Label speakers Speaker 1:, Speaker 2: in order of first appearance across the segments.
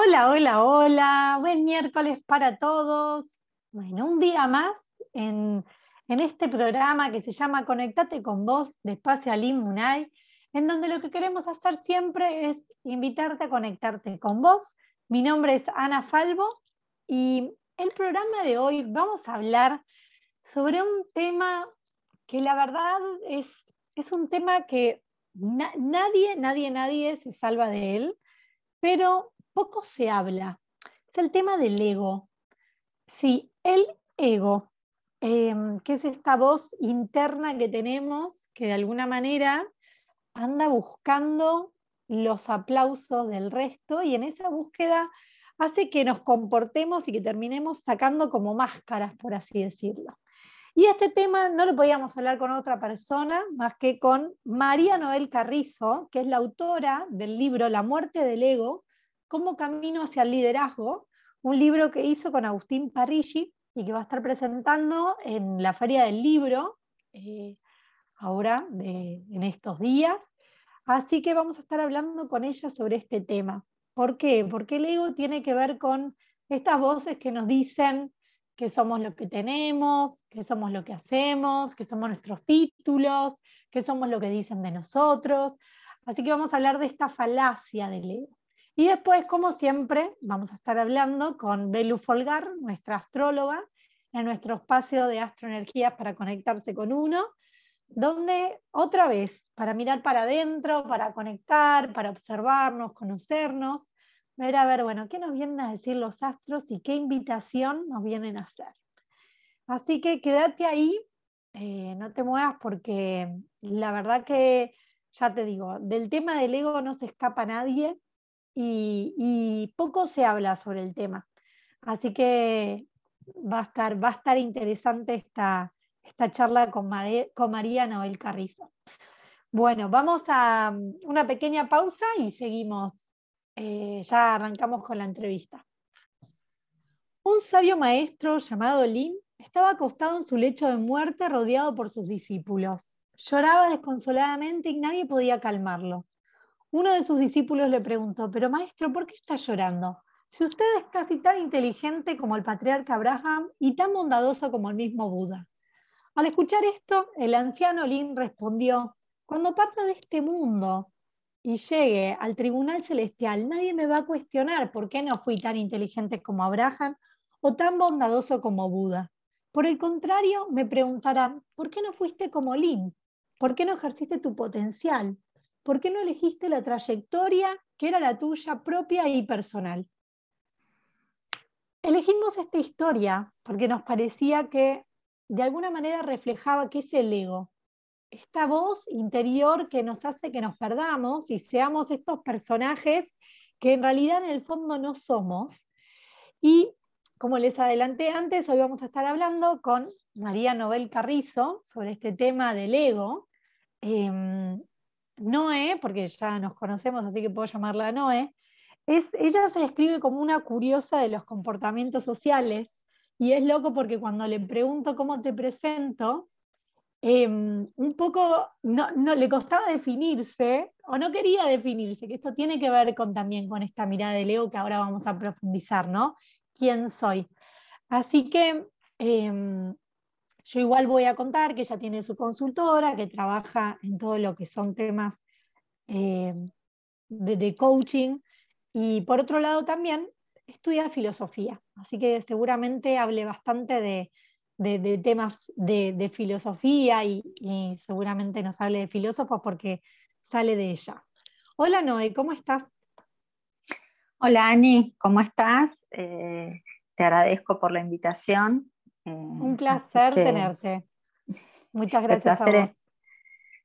Speaker 1: Hola, hola, hola. Buen miércoles para todos. Bueno, un día más en, este programa que se llama Conectate con vos de Espacio Alim Munay, en donde lo que queremos hacer siempre es invitarte a conectarte con vos. Mi nombre es Ana Falvo y el programa de hoy vamos a hablar sobre un tema que la verdad es, es un tema que nadie, nadie, nadie se salva de él, pero poco se habla. Es el tema del ego. Sí, el ego, em, que es esta voz interna que tenemos que de alguna manera anda buscando los aplausos del resto y en esa búsqueda hace que nos comportemos y que terminemos sacando como máscaras, por así decirlo. Y este tema no lo podíamos hablar con otra persona más que con María Noel Carrizo, que es la autora del libro La muerte del ego, como camino hacia el liderazgo, un libro que hizo con Agustín Parigi y que va a estar presentando en la Feria del Libro eh, ahora, en estos días. Así que vamos a estar hablando con ella sobre este tema. ¿Por qué? Porque el ego tiene que ver con estas voces que nos dicen que somos lo que tenemos, que somos lo que hacemos, que somos nuestros títulos, que somos lo que dicen de nosotros. Así que vamos a hablar de esta falacia del ego. Y después, como siempre, vamos a estar hablando con Belu Folgar, nuestra astróloga, en nuestro espacio de astroenergías para conectarse con uno, donde otra vez, para mirar para adentro, para conectar, para observarnos, conocernos, ver a ver, bueno, qué nos vienen a decir los astros y qué invitación nos vienen a hacer. Así que quédate ahí, eh, no te muevas porque la verdad que, ya te digo, del tema del ego no se escapa nadie y, poco se habla sobre el tema. Así que va a estar, va a estar interesante esta, esta charla con, con María Noel Carrizo. Bueno, vamos a mm, una pequeña pausa y seguimos. Eh, ya arrancamos con la entrevista. Un sabio maestro llamado Lin estaba acostado en su lecho de muerte rodeado por sus discípulos. Lloraba desconsoladamente y nadie podía calmarlo. Uno de sus discípulos le preguntó, pero maestro, ¿por qué está llorando? Si usted es casi tan inteligente como el patriarca Abraham y tan bondadoso como el mismo Buda. Al escuchar esto, el anciano Lin respondió, cuando parta de este mundo y llegue al tribunal celestial, nadie me va a cuestionar por qué no fui tan inteligente como Abraham o tan bondadoso como Buda. Por el contrario, me preguntarán, ¿por qué no fuiste como Lin? ¿Por qué no ejerciste tu potencial? ¿Por qué no elegiste la trayectoria que era la tuya propia y personal? Elegimos esta historia porque nos parecía que de alguna manera reflejaba qué es el ego, esta voz interior que nos hace que nos perdamos y seamos estos personajes que en realidad en el fondo no somos. Y como les adelanté antes, hoy vamos a estar hablando con María Nobel Carrizo sobre este tema del ego. Em, Noé, porque ya nos conocemos, así que puedo llamarla Noé, es, ella se describe como una curiosa de los comportamientos sociales y es loco porque cuando le pregunto cómo te presento, em, un poco no, le costaba definirse o no quería definirse, que esto tiene que ver con, también con esta mirada de Leo que ahora vamos a profundizar, ¿no? ¿Quién soy? Así que em, yo igual voy a contar que ella tiene su consultora, que trabaja en todo lo que son temas eh, de, coaching y por otro lado también estudia filosofía, así que seguramente hable bastante de, temas de, filosofía y, seguramente nos hable de filósofos porque sale de ella. Hola Noé, ¿cómo estás?
Speaker 2: Hola Ani, ¿cómo estás? Eh, te agradezco por la invitación.
Speaker 1: Un placer tenerte. Muchas gracias
Speaker 2: el placer, a vos. Es,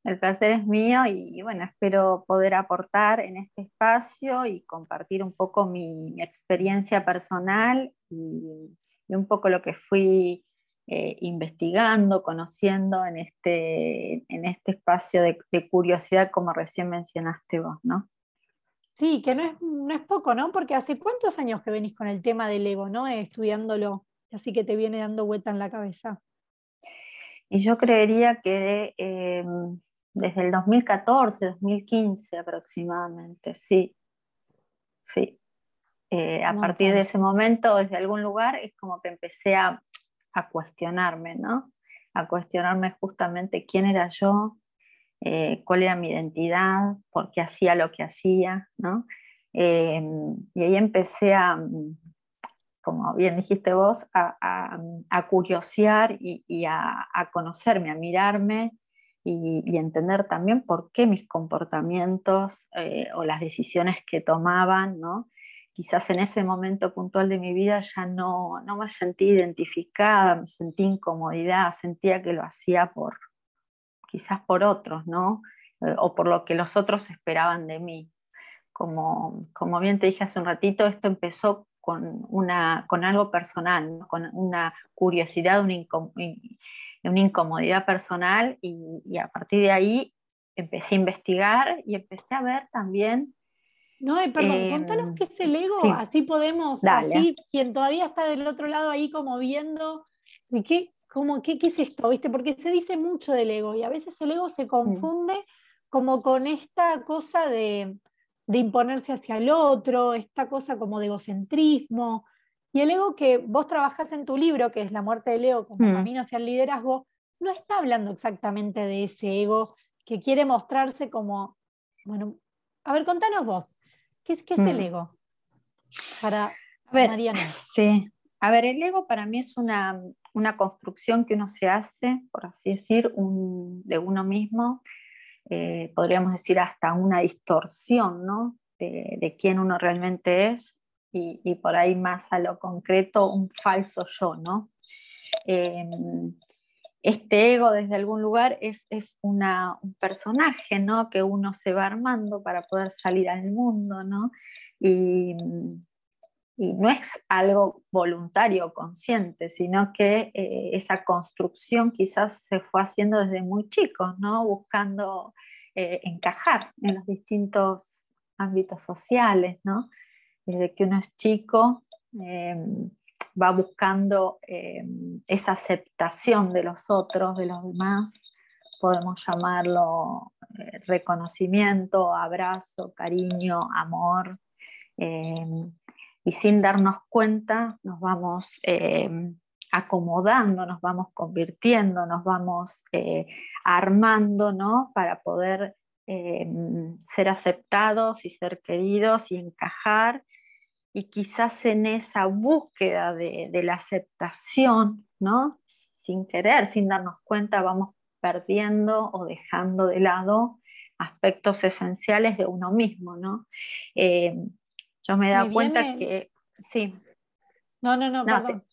Speaker 2: el placer es mío y bueno, espero poder aportar en este espacio y compartir un poco mi, experiencia personal y, un poco lo que fui eh, investigando, conociendo en este, en este espacio de, curiosidad como recién mencionaste vos, ¿no?
Speaker 1: Sí, que no es, no es poco, ¿no? Porque hace cuántos años que venís con el tema del ego, ¿no? Estudiándolo así que te viene dando vuelta en la cabeza?
Speaker 2: Y yo creería que em, desde el 2014, 2015 aproximadamente, sí. Sí. Eh, a partir de ese momento, desde algún lugar, es como que empecé a, a cuestionarme, ¿no? A cuestionarme justamente quién era yo, eh, cuál era mi identidad, por qué hacía lo que hacía, ¿no? Em, y ahí empecé a, como bien dijiste vos, a, a, curiosear y, a, conocerme, a mirarme y, entender también por qué mis comportamientos eh, o las decisiones que tomaban, ¿no? quizás en ese momento puntual de mi vida ya no, no me sentí identificada, me sentí incomodidad, sentía que lo hacía por, quizás por otros, ¿no? Eh, o por lo que los otros esperaban de mí. Como, como bien te dije hace un ratito, esto empezó con, una, con algo personal, con una curiosidad, una, una incomodidad personal y, y, a partir de ahí empecé a investigar y empecé a ver también...
Speaker 1: No, perdón, contanos em, qué es el ego, así podemos, así quien todavía está del otro lado ahí como viendo, ¿de qué, ¿qué, es esto? ¿Viste? Porque se dice mucho del ego y a veces el ego se confunde como con esta cosa de, imponerse hacia el otro, esta cosa como de egocentrismo. Y el ego que vos trabajás en tu libro, que es La muerte del ego como mm. camino hacia el liderazgo, no está hablando exactamente de ese ego que quiere mostrarse como, bueno, a ver, contanos vos, ¿qué es, qué es el mm. ego? Para Mariana.
Speaker 2: Sí, a ver, el ego para mí es una, una construcción que uno se hace, por así decir, de uno mismo, eh, podríamos decir hasta una distorsión ¿no? de, quién uno realmente es y, por ahí más a lo concreto, un falso yo. ¿no? Em, este ego desde algún lugar es, es un personaje ¿no? que uno se va armando para poder salir al mundo. ¿no? Y no es algo voluntario consciente, sino que eh, esa construcción quizás se fue haciendo desde muy chicos, ¿no? buscando eh, encajar en los distintos ámbitos sociales, ¿no? desde que uno es chico em, va buscando em, esa aceptación de los otros, de los demás, podemos llamarlo eh, reconocimiento, abrazo, cariño, amor. Em, y sin darnos cuenta nos vamos eh, acomodando, nos vamos convirtiendo, nos vamos eh, armando ¿no? para poder eh, ser aceptados y ser queridos y encajar. Y quizás en esa búsqueda de, la aceptación, ¿no? sin querer, sin darnos cuenta, vamos perdiendo o dejando de lado aspectos esenciales de uno mismo, ¿no? Yo me he dado cuenta que, sí.
Speaker 1: No, no, no, perdón.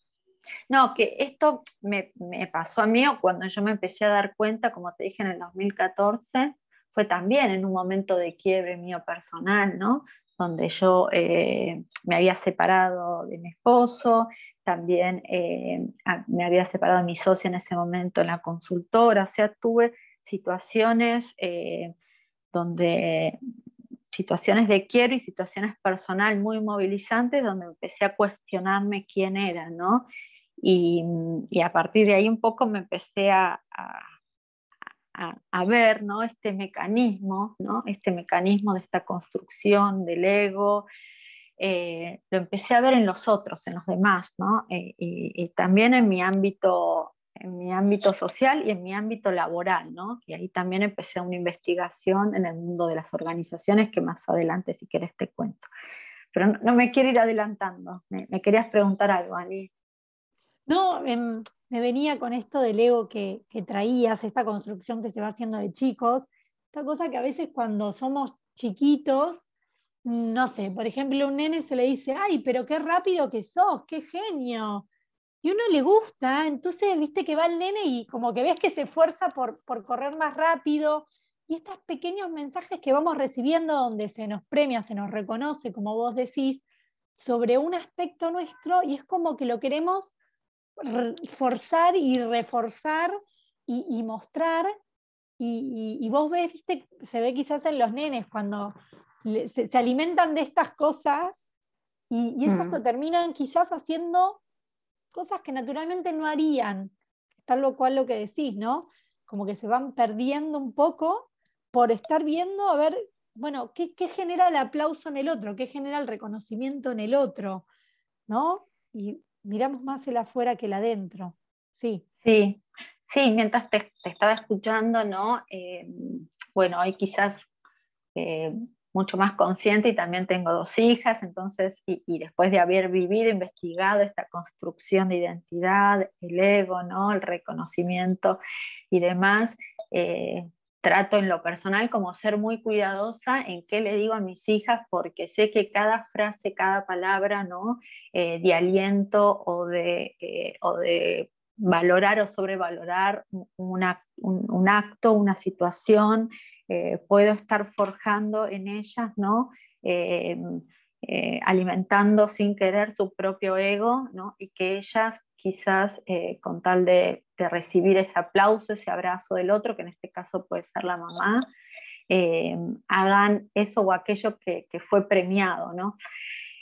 Speaker 2: No, que esto me, pasó a mí o cuando yo me empecé a dar cuenta, como te dije en el 2014, fue también en un momento de quiebre mío personal, ¿no? Donde yo eh, me había separado de mi esposo, también eh, me había separado de mi socia en ese momento en la consultora, o sea, tuve situaciones eh, donde situaciones de quiero y situaciones personal muy movilizantes donde empecé a cuestionarme quién era, ¿no? Y, a partir de ahí un poco me empecé a, a, ver, ¿no? Este mecanismo, ¿no? Este mecanismo de esta construcción del ego, eh, lo empecé a ver en los otros, en los demás, ¿no? Eh, y, también en mi ámbito en mi ámbito social y en mi ámbito laboral, ¿no? Y ahí también empecé una investigación en el mundo de las organizaciones que más adelante, si quieres, te cuento. Pero no, me quiero ir adelantando. Me, querías preguntar algo, Ali.
Speaker 1: No, em, me venía con esto del ego que, que traías, esta construcción que se va haciendo de chicos, esta cosa que a veces cuando somos chiquitos, no sé, por ejemplo, un nene se le dice, ay, pero qué rápido que sos, qué genio, y uno le gusta, entonces viste que va el nene y como que ves que se esfuerza por, por correr más rápido. Y estos pequeños mensajes que vamos recibiendo donde se nos premia, se nos reconoce, como vos decís, sobre un aspecto nuestro y es como que lo queremos forzar y reforzar y, mostrar. Y, vos ves, viste, se ve quizás en los nenes cuando se, alimentan de estas cosas y, y eso mm. terminan quizás haciendo cosas que naturalmente no harían, tal lo cual lo que decís, ¿no? Como que se van perdiendo un poco por estar viendo a ver bueno, ¿qué, genera el aplauso en el otro? ¿Qué genera el reconocimiento en el otro? ¿No? Y miramos más el afuera que el adentro. Sí.
Speaker 2: Sí, sí, mientras te, estaba escuchando, ¿no? Eh, bueno, hoy quizás eh, mucho más consciente y también tengo dos hijas, entonces, y, después de haber vivido, investigado esta construcción de identidad, el ego, ¿no? el reconocimiento y demás, eh, trato en lo personal como ser muy cuidadosa en qué le digo a mis hijas, porque sé que cada frase, cada palabra ¿no? Eh, de aliento o de, eh, o de valorar o sobrevalorar un, acto, una situación, eh, puedo estar forjando en ellas, ¿no? alimentando sin querer su propio ego, ¿no? y que ellas quizás eh, con tal de, recibir ese aplauso, ese abrazo del otro, que en este caso puede ser la mamá, eh, hagan eso o aquello que, fue premiado, ¿no?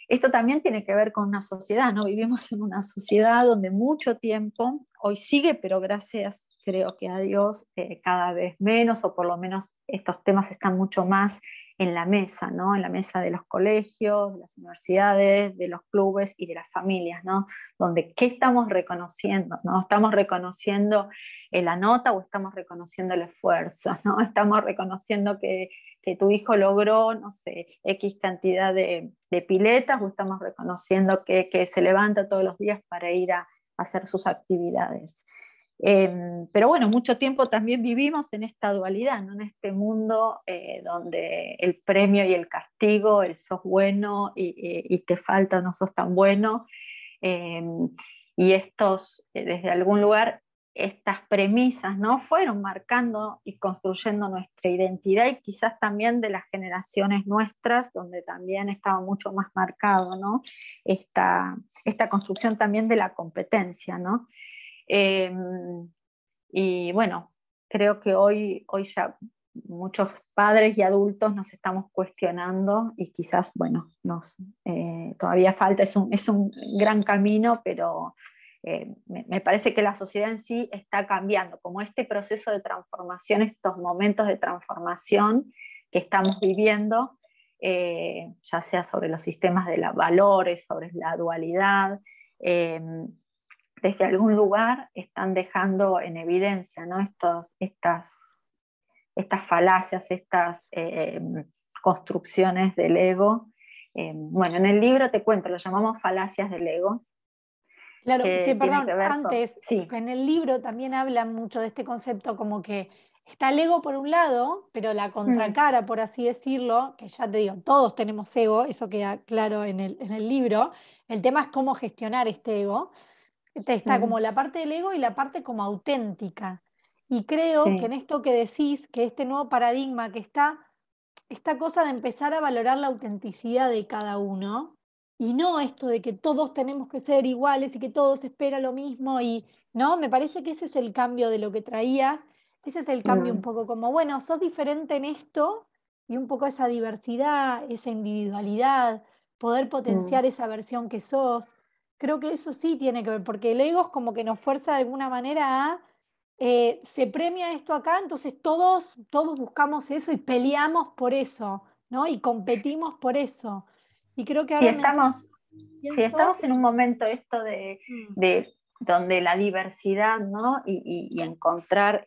Speaker 2: Esto también tiene que ver con una sociedad, ¿no? Vivimos en una sociedad donde mucho tiempo, hoy sigue, pero gracias, creo que a Dios, eh, cada vez menos, o por lo menos estos temas están mucho más en la mesa, ¿no? en la mesa de los colegios, de las universidades, de los clubes y de las familias, ¿no? donde ¿qué estamos reconociendo? ¿no? ¿Estamos reconociendo la nota o estamos reconociendo el esfuerzo? ¿no? ¿Estamos reconociendo que, tu hijo logró, no sé, X cantidad de, piletas o estamos reconociendo que, se levanta todos los días para ir a hacer sus actividades? Em, pero bueno, mucho tiempo también vivimos en esta dualidad, en este mundo eh, donde el premio y el castigo, el sos bueno y, te falta, no sos tan bueno. Em, y estos, eh, desde algún lugar, estas premisas ¿no? fueron marcando y construyendo nuestra identidad y quizás también de las generaciones nuestras, donde también estaba mucho más marcado ¿no? esta, esta construcción también de la competencia. ¿no? Em, y bueno, creo que hoy, hoy ya muchos padres y adultos nos estamos cuestionando y quizás, bueno, nos, eh, todavía falta, es un, es un, gran camino, pero eh, me, parece que la sociedad en sí está cambiando, como este proceso de transformación, estos momentos de transformación que estamos viviendo, eh, ya sea sobre los sistemas de los valores, sobre la dualidad, em, desde algún lugar están dejando en evidencia ¿no? Estos, estas, estas falacias, estas eh, construcciones del ego. Eh, bueno, en el libro te cuento, lo llamamos falacias del ego.
Speaker 1: Claro, que, perdón, antes, sí. en el libro también hablan mucho de este concepto como que está el ego por un lado, pero la contracara, por así decirlo, que ya te digo, todos tenemos ego, eso queda claro en el, en el libro, el tema es cómo gestionar este ego. Está como la parte del ego y la parte como auténtica. Y creo que en esto que decís, que este nuevo paradigma que está, esta cosa de empezar a valorar la autenticidad de cada uno, y no esto de que todos tenemos que ser iguales y que todos esperan lo mismo, y no, me parece que ese es el cambio de lo que traías, ese es el cambio un poco como, bueno, sos diferente en esto, y un poco esa diversidad, esa individualidad, poder potenciar esa versión que sos creo que eso sí tiene que ver, porque el ego es como que nos fuerza de alguna manera a, eh, se premia esto acá, entonces todos, todos buscamos eso y peleamos por eso, ¿no? Y competimos por eso. Y creo que ahora...
Speaker 2: Si estamos, si estamos en un momento esto de, mm. donde la diversidad, ¿no? Y, encontrar...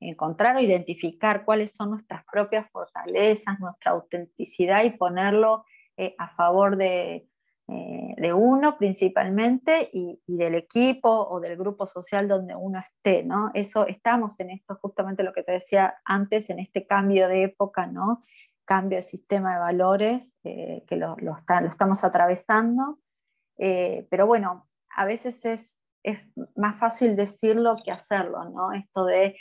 Speaker 2: encontrar o identificar cuáles son nuestras propias fortalezas, nuestra autenticidad y ponerlo eh, a favor de, eh, de uno principalmente y, del equipo o del grupo social donde uno esté, ¿no? Eso estamos en esto, justamente lo que te decía antes, en este cambio de época, ¿no? Cambio de sistema de valores eh, que lo, estamos atravesando, eh, pero bueno, a veces es, es más fácil decirlo que hacerlo, ¿no? Esto de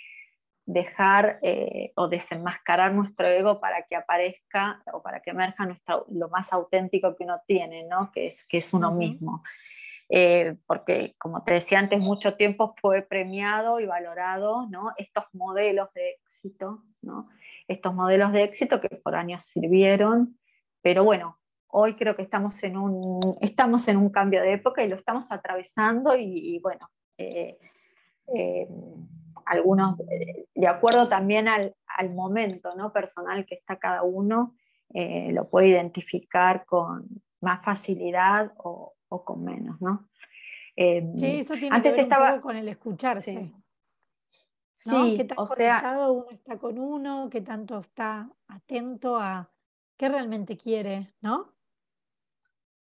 Speaker 2: dejar eh, o desenmascarar nuestro ego para que aparezca o para que emerja nuestro, lo más auténtico que uno tiene, ¿no? que, es, que es uno mismo. Eh, porque, como te decía antes, mucho tiempo fue premiado y valorado ¿no? estos modelos de éxito, ¿no? estos modelos de éxito que por años sirvieron, pero bueno, hoy creo que estamos en un, estamos en un cambio de época y lo estamos atravesando y, bueno, eh, algunos, de acuerdo también al, momento ¿no? personal que está cada uno, eh, lo puede identificar con más facilidad o, con menos. ¿no?
Speaker 1: eso tiene que ver estaba... con el escucharse. Sí. ¿Qué tan o conectado uno está con uno? ¿Qué tanto está atento a qué realmente quiere? ¿No?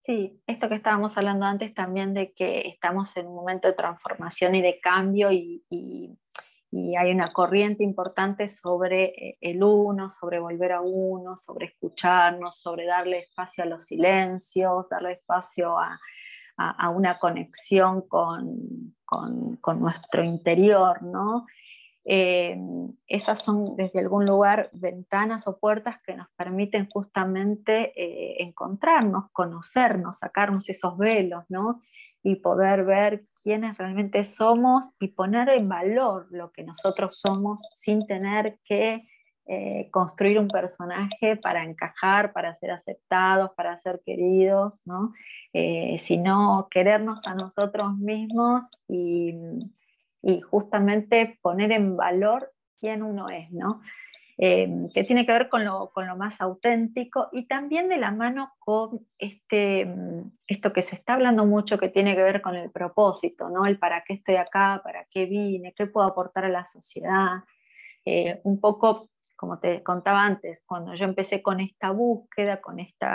Speaker 2: Sí, esto que estábamos hablando antes también de que estamos en un momento de transformación y de cambio y, hay una corriente importante sobre eh, el uno, sobre volver a uno, sobre escucharnos, sobre darle espacio a los silencios, darle espacio a, una conexión con, con, nuestro interior, ¿no? Eh, esas son desde algún lugar ventanas o puertas que nos permiten justamente eh, encontrarnos, conocernos, sacarnos esos velos, ¿no? Y poder ver quiénes realmente somos y poner en valor lo que nosotros somos sin tener que eh, construir un personaje para encajar, para ser aceptados, para ser queridos, ¿no? sino querernos a nosotros mismos y y justamente poner en valor quién uno es, ¿no? Eh, que tiene que ver con lo, con lo, más auténtico y también de la mano con este, mm, esto que se está hablando mucho que tiene que ver con el propósito, ¿no? El para qué estoy acá, para qué vine, qué puedo aportar a la sociedad. Eh, un poco como te contaba antes, cuando yo empecé con esta búsqueda, con este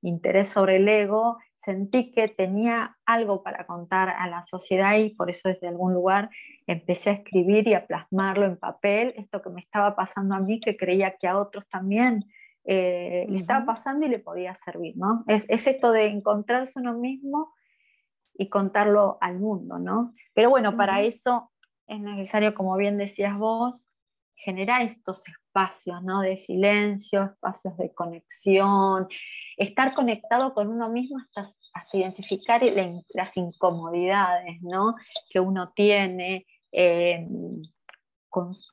Speaker 2: interés sobre el ego, sentí que tenía algo para contar a la sociedad y por eso desde algún lugar empecé a escribir y a plasmarlo en papel, esto que me estaba pasando a mí, que creía que a otros también eh, le estaba pasando y le podía servir, ¿no? Es, es, esto de encontrarse uno mismo y contarlo al mundo, ¿no? Pero bueno, para eso es necesario, como bien decías vos, generar estos espacios ¿no? de silencio, espacios de conexión, estar conectado con uno mismo hasta, identificar las incomodidades ¿no? que uno tiene eh,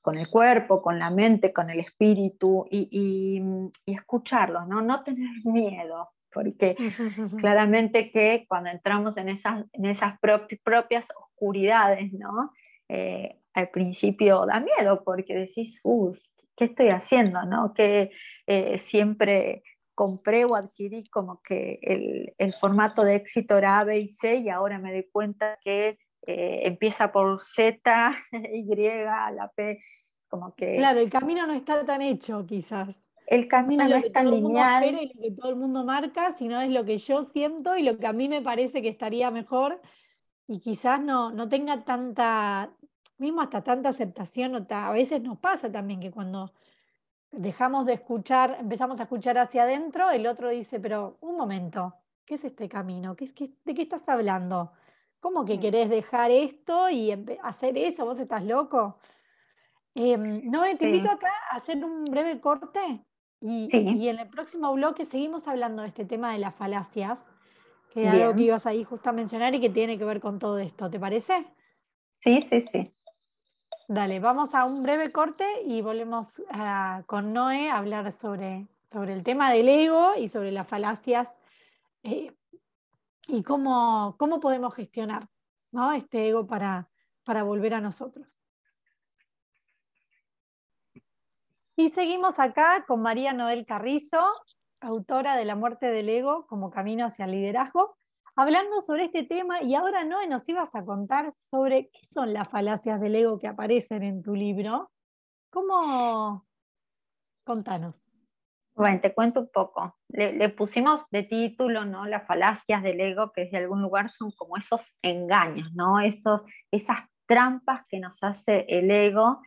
Speaker 2: con, el cuerpo, con la mente, con el espíritu y, escucharlos, ¿no? no tener miedo, porque claramente que cuando entramos en esas, en esas propias oscuridades, ¿no? Eh, al principio da miedo porque decís, uy, ¿qué estoy haciendo? ¿no? Que eh, siempre compré o adquirí como que el, formato de éxito era A, B y C y ahora me doy cuenta que eh, empieza por Z, Y, la P, como que...
Speaker 1: Claro, el camino no está tan hecho quizás.
Speaker 2: El camino no, es tan lineal.
Speaker 1: y lo que todo el mundo marca, sino es lo que yo siento y lo que a mí me parece que estaría mejor y quizás no, no tenga tanta, mismo hasta tanta aceptación, a veces nos pasa también que cuando dejamos de escuchar, empezamos a escuchar hacia adentro, el otro dice, pero un momento, ¿qué es este camino? ¿Qué, de qué estás hablando? ¿Cómo que querés dejar esto y hacer eso? ¿Vos estás loco? Em, no, te invito acá a hacer un breve corte y, y, en el próximo bloque seguimos hablando de este tema de las falacias, que es algo que ibas ahí justo a mencionar y que tiene que ver con todo esto, ¿te parece?
Speaker 2: Sí, sí, sí.
Speaker 1: Dale, vamos a un breve corte y volvemos ah, con Noé a hablar sobre, sobre el tema del ego y sobre las falacias eh, y cómo, cómo podemos gestionar ¿no? este ego para, para volver a nosotros. Y seguimos acá con María Noel Carrizo, autora de La muerte del ego como camino hacia el liderazgo hablando sobre este tema y ahora no nos ibas a contar sobre qué son las falacias del ego que aparecen en tu libro. ¿Cómo? Contanos.
Speaker 2: Bueno, te cuento un poco. Le, pusimos de título, ¿no? Las falacias del ego, que desde algún lugar son como esos engaños, ¿no? Esos, esas trampas que nos hace el ego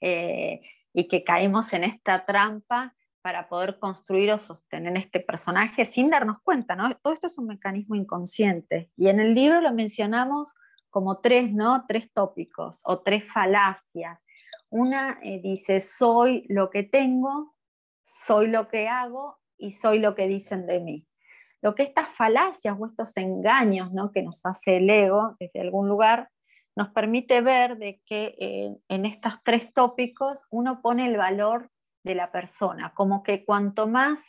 Speaker 2: eh, y que caemos en esta trampa para poder construir o sostener este personaje sin darnos cuenta, ¿no? Todo esto es un mecanismo inconsciente. Y en el libro lo mencionamos como tres, ¿no? Tres tópicos o tres falacias. Una eh, dice, soy lo que tengo, soy lo que hago y soy lo que dicen de mí. Lo que estas falacias o estos engaños ¿no? que nos hace el ego desde algún lugar nos permite ver de que eh, en estos tres tópicos uno pone el valor de la persona, como que cuanto más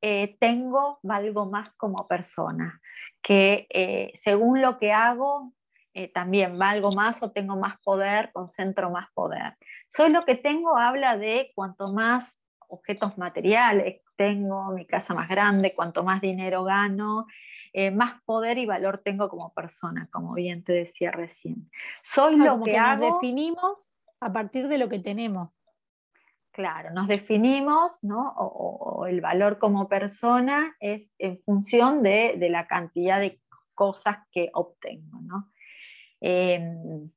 Speaker 2: eh, tengo, valgo más como persona, que eh, según lo que hago, eh, también valgo más o tengo más poder, concentro más poder. Soy lo que tengo habla de cuanto más objetos materiales tengo, mi casa más grande, cuanto más dinero gano, eh, más poder y valor tengo como persona, como bien te decía recién. Soy lo que, hago.
Speaker 1: Nos definimos a partir de lo que tenemos.
Speaker 2: Claro, nos definimos, ¿no? O, el valor como persona es en función de, la cantidad de cosas que obtengo, ¿no? Em,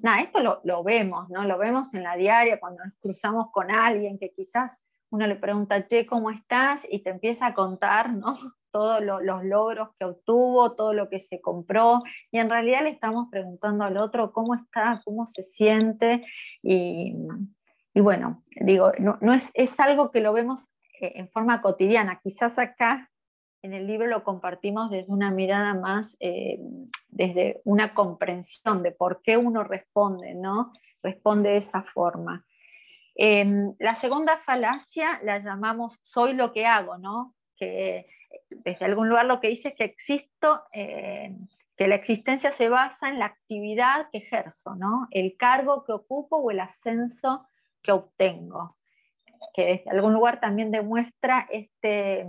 Speaker 2: nada, esto lo, lo, vemos, ¿no? Lo vemos en la diaria cuando nos cruzamos con alguien que quizás uno le pregunta, che, ¿cómo estás? Y te empieza a contar, ¿no? Todos los logros que obtuvo, todo lo que se compró, y en realidad le estamos preguntando al otro cómo está, cómo se siente, y, bueno, digo, no, es, es, algo que lo vemos eh, en forma cotidiana, quizás acá en el libro lo compartimos desde una mirada más, eh, desde una comprensión de por qué uno responde, ¿no? Responde de esa forma. Em, la segunda falacia la llamamos soy lo que hago, ¿no? Que desde algún lugar lo que dice es que existo, eh, que la existencia se basa en la actividad que ejerzo, ¿no? El cargo que ocupo o el ascenso que obtengo, que desde algún lugar también demuestra este,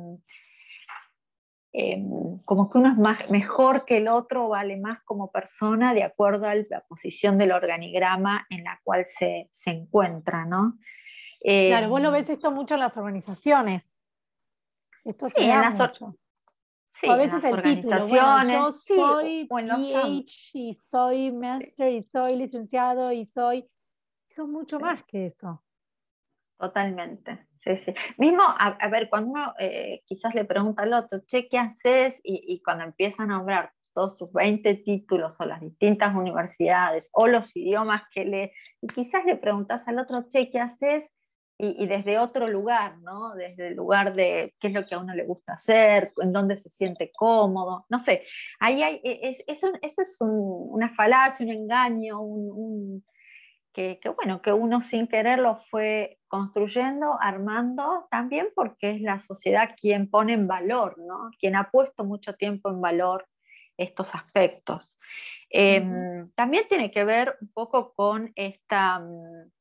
Speaker 2: Em, como que uno es más, mejor que el otro, vale más como persona de acuerdo a la posición del organigrama en la cual se, se encuentra, ¿no?
Speaker 1: claro, vos lo em, ves esto mucho en las organizaciones. Esto se da mucho. Sí, a veces el título, yo soy PH y soy master y soy licenciado y soy... Son mucho más que eso.
Speaker 2: Totalmente. Mismo, a, ver, cuando uno eh, quizás le pregunta al otro, che, ¿qué haces? Y, cuando empieza a nombrar todos sus 20 títulos o las distintas universidades o los idiomas que lee, y quizás le preguntas al otro, che, ¿qué haces? Y, desde otro lugar, ¿no? Desde el lugar de qué es lo que a uno le gusta hacer, en dónde se siente cómodo, no sé. Ahí hay, e, es, eso, eso es una falacia, un engaño, un que, bueno, que uno sin querer lo fue construyendo, armando, también porque es la sociedad quien pone en valor, ¿no? quien ha puesto mucho tiempo en valor estos aspectos. Em, también tiene que ver un poco con esta, mm,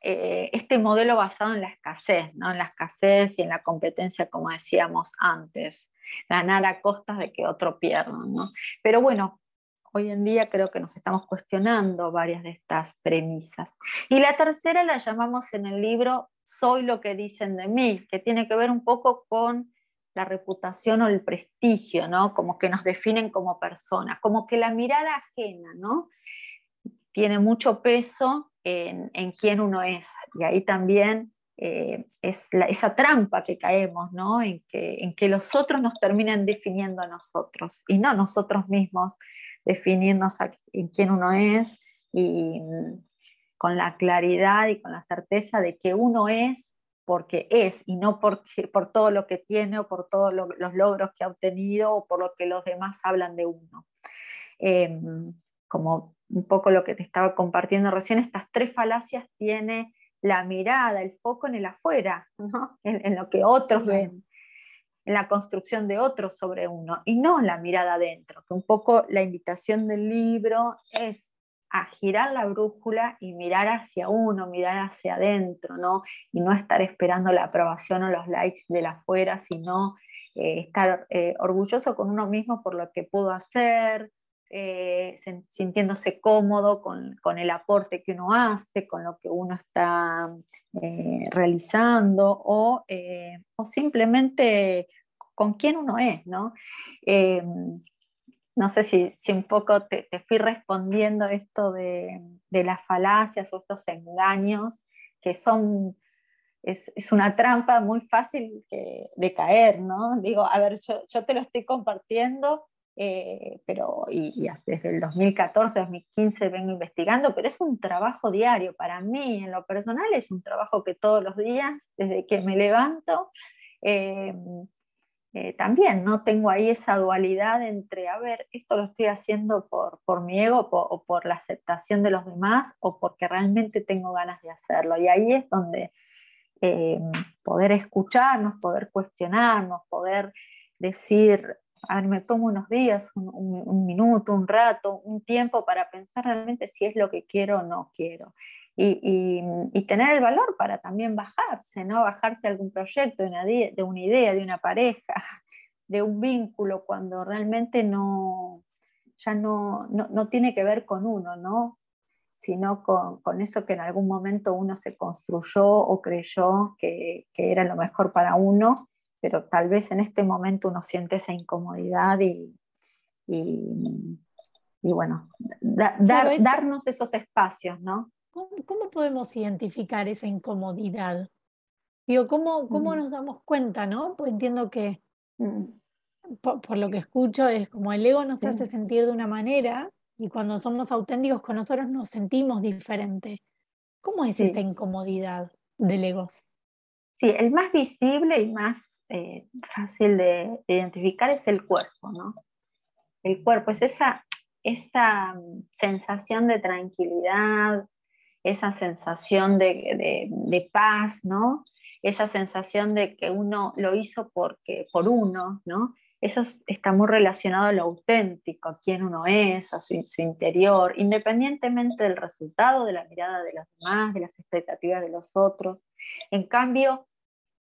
Speaker 2: eh, este modelo basado en la escasez, ¿no? en la escasez y en la competencia, como decíamos antes, ganar a costas de que otro pierda. ¿no? Pero bueno, Hoy en día creo que nos estamos cuestionando varias de estas premisas. Y la tercera la llamamos en el libro Soy lo que dicen de mí, que tiene que ver un poco con la reputación o el prestigio, ¿no? Como que nos definen como personas, como que la mirada ajena, ¿no? Tiene mucho peso en, en quién uno es. Y ahí también eh, es esa trampa que caemos, ¿no? En que, en que los otros nos terminan definiendo a nosotros y no nosotros mismos definirnos en quién uno es y mm, con la claridad y con la certeza de que uno es porque es y no porque, por todo lo que tiene o por todos los logros que ha obtenido o por lo que los demás hablan de uno. Em, como un poco lo que te estaba compartiendo recién, estas tres falacias tiene la mirada, el foco en el afuera, en, en, lo que otros ven en la construcción de otros sobre uno y no la mirada adentro, que un poco la invitación del libro es a girar la brújula y mirar hacia uno, mirar hacia adentro, ¿no? Y no estar esperando la aprobación o los likes de la afuera, sino eh, estar eh, orgulloso con uno mismo por lo que pudo hacer, eh, sintiéndose cómodo con, con, el aporte que uno hace, con lo que uno está realizando, o, o simplemente con quién uno es, ¿no? Eh, no sé si, si un poco te, fui respondiendo esto de, de, las falacias o estos engaños que son, es, es una trampa muy fácil de caer, ¿no? Digo, a ver, yo, yo te lo estoy compartiendo, eh, pero y, desde el 2014, 2015 vengo investigando, pero es un trabajo diario para mí, en lo personal es un trabajo que todos los días, desde que me levanto, eh, eh, también no tengo ahí esa dualidad entre, a ver, esto lo estoy haciendo por, por mi ego o por la aceptación de los demás o porque realmente tengo ganas de hacerlo. Y ahí es donde poder escucharnos, poder cuestionarnos, poder decir, a ver, me tomo unos días, un, minuto, un rato, un tiempo para pensar realmente si es lo que quiero o no quiero. Y, tener el valor para también bajarse, ¿no? Bajarse algún proyecto, de una, de una idea, de una pareja, de un vínculo, cuando realmente no, ya no, no, tiene que ver con uno, ¿no? sino con, con, eso que en algún momento uno se construyó o creyó que, que, era lo mejor para uno, pero tal vez en este momento uno siente esa incomodidad y, y, bueno, darnos esos espacios, ¿no?
Speaker 1: ¿Cómo, podemos identificar esa incomodidad? Digo, ¿cómo, cómo mm. nos damos cuenta, no? Pues entiendo que mm. por, lo que escucho es como el ego nos hace sentir de una manera y cuando somos auténticos con nosotros nos sentimos diferente. ¿Cómo es esta incomodidad del ego?
Speaker 2: Sí, el más visible y más eh, fácil de, identificar es el cuerpo, ¿no? El cuerpo es esa, esa mm, sensación de tranquilidad, esa sensación de, de, paz, ¿no? Esa sensación de que uno lo hizo porque, por uno, ¿no? eso está muy relacionado a lo auténtico, a quién uno es, a su, interior, independientemente del resultado, de la mirada de los demás, de las expectativas de los otros. En cambio,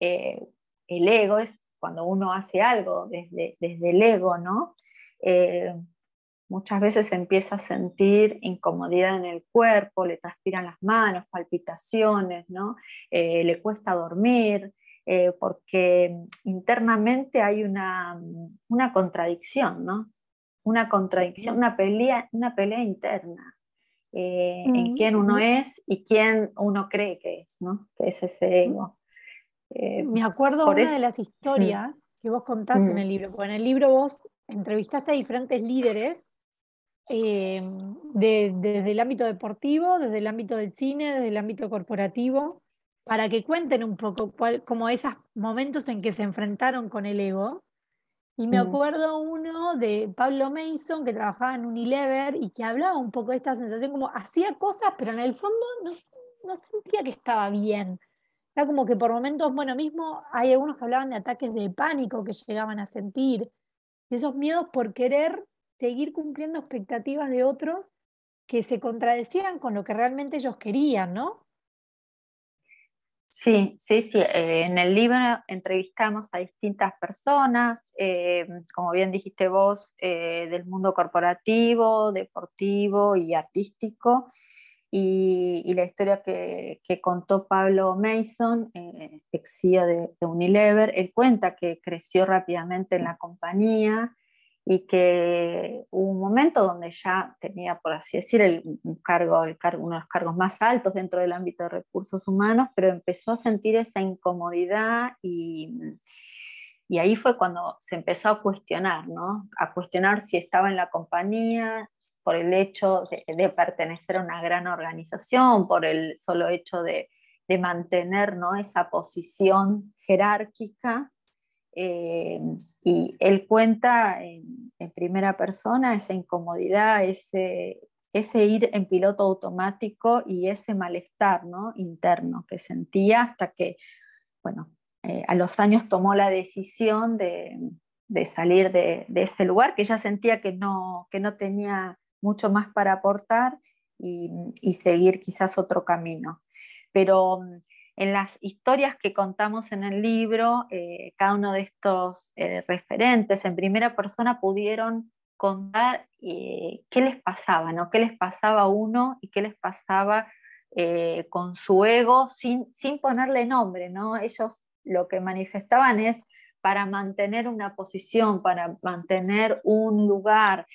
Speaker 2: eh, el ego es cuando uno hace algo desde, desde el ego, ¿no? Eh, muchas veces empieza a sentir incomodidad en el cuerpo, le transpiran las manos, palpitaciones, ¿no? Eh, le cuesta dormir, eh, porque internamente hay una, una, contradicción, ¿no? Una contradicción, una pelea, una pelea interna eh, en quién uno es y quién uno cree que es, ¿no? Que es ese ego.
Speaker 1: Eh, Me acuerdo una de las historias que vos contaste en el libro, porque en el libro vos entrevistaste a diferentes líderes desde el ámbito deportivo, desde el ámbito del cine, desde el ámbito corporativo, para que cuenten un poco cuál, como esos momentos en que se enfrentaron con el ego. Y me mm. acuerdo uno de Pablo Mason, que trabajaba en Unilever y que hablaba un poco de esta sensación, como hacía cosas, pero en el fondo no, no sentía que estaba bien. Como que por momentos, bueno, mismo hay algunos que hablaban de ataques de pánico que llegaban a sentir, y esos miedos por querer seguir cumpliendo expectativas de otros que se contradecían con lo que realmente ellos querían, ¿no?
Speaker 2: Sí, sí, sí. Eh, en el libro entrevistamos a distintas personas, eh, como bien dijiste vos, eh, del mundo corporativo, deportivo y artístico. Y, la historia que, contó Pablo Mason, ex CEO de, Unilever, él cuenta que creció rápidamente en la compañía, y que hubo un momento donde ya tenía, por así decir, el, cargo, el uno de los cargos más altos dentro del ámbito de recursos humanos, pero empezó a sentir esa incomodidad y, y ahí fue cuando se empezó a cuestionar, ¿no? A cuestionar si estaba en la compañía por el hecho de, pertenecer a una gran organización, por el solo hecho de, mantener ¿no? esa posición jerárquica eh, y él cuenta en, primera persona esa incomodidad, ese, ir en piloto automático y ese malestar ¿no? interno que sentía hasta que, bueno, eh, a los años tomó la decisión de, de salir de, de, ese lugar, que ya sentía que no, que no tenía mucho más para aportar y, seguir quizás otro camino. Pero en las historias que contamos en el libro, eh, cada uno de estos eh, referentes en primera persona pudieron contar eh, qué les pasaba, ¿no? qué les pasaba a uno y qué les pasaba con su ego sin, sin ponerle nombre. ¿no? Ellos lo que manifestaban es para mantener una posición, para mantener un lugar,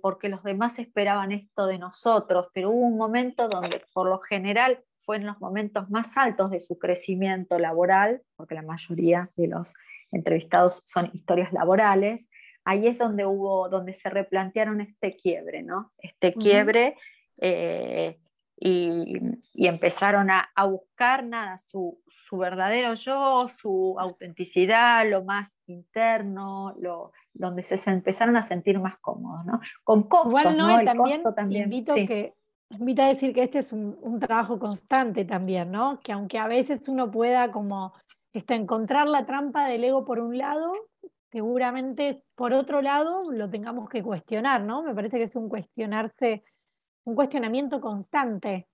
Speaker 2: porque los demás esperaban esto de nosotros, pero hubo un momento donde por lo general fue en los momentos más altos de su crecimiento laboral, porque la mayoría de los entrevistados son historias laborales, ahí es donde hubo, donde se replantearon este quiebre, ¿no? Este quiebre eh, y, empezaron a, buscar nada, su, verdadero yo, su autenticidad, lo más interno, lo, donde se, empezaron a sentir más cómodos, ¿no?
Speaker 1: Con costos, ¿no? también, también invito que a decir que este es un, trabajo constante también, ¿no? Que aunque a veces uno pueda como esto, encontrar la trampa del ego por un lado, seguramente por otro lado lo tengamos que cuestionar, ¿no? Me parece que es un cuestionarse, un cuestionamiento constante.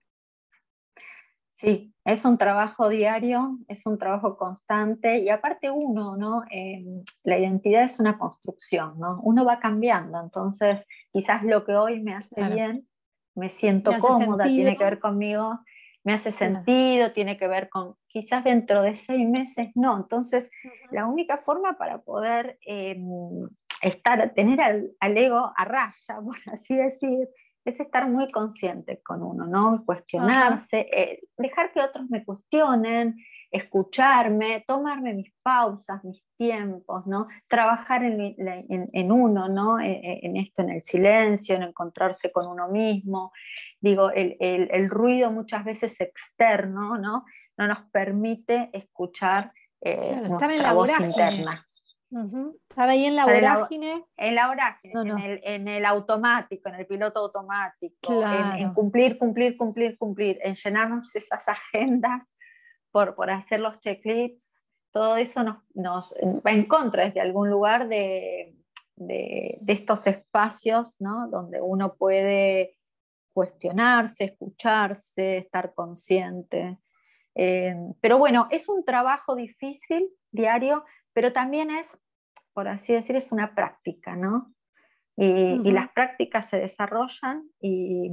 Speaker 2: Sí, es un trabajo diario, es un trabajo constante y aparte uno, ¿no? Eh, la identidad es una construcción, ¿no? Uno va cambiando, entonces quizás lo que hoy me hace bien, me siento cómoda, tiene que ver conmigo, me hace sentido, tiene que ver con quizás dentro de seis meses, no. Entonces, la única forma para poder em, estar, tener al, ego a raya, por así decir, es estar muy consciente con uno, ¿no? Cuestionarse, eh, dejar que otros me cuestionen, escucharme, tomarme mis pausas, mis tiempos, ¿no? Trabajar en, uno, ¿no? E, e, en, esto, en el silencio, en encontrarse con uno mismo. Digo, el, ruido muchas veces externo, ¿no? No nos permite escuchar eh, nuestra voz interna.
Speaker 1: Estar ahí en la vorágine.
Speaker 2: En la vorágine, En, el, automático, en el piloto automático, en, cumplir, cumplir, cumplir, cumplir, en llenarnos esas agendas por, hacer los checklists, todo eso nos, va en contra desde algún lugar de, estos espacios donde uno puede cuestionarse, escucharse, estar consciente. Eh, pero bueno, es un trabajo difícil, diario, pero también es, por así decir, es una práctica, ¿no? Y, las prácticas se desarrollan y,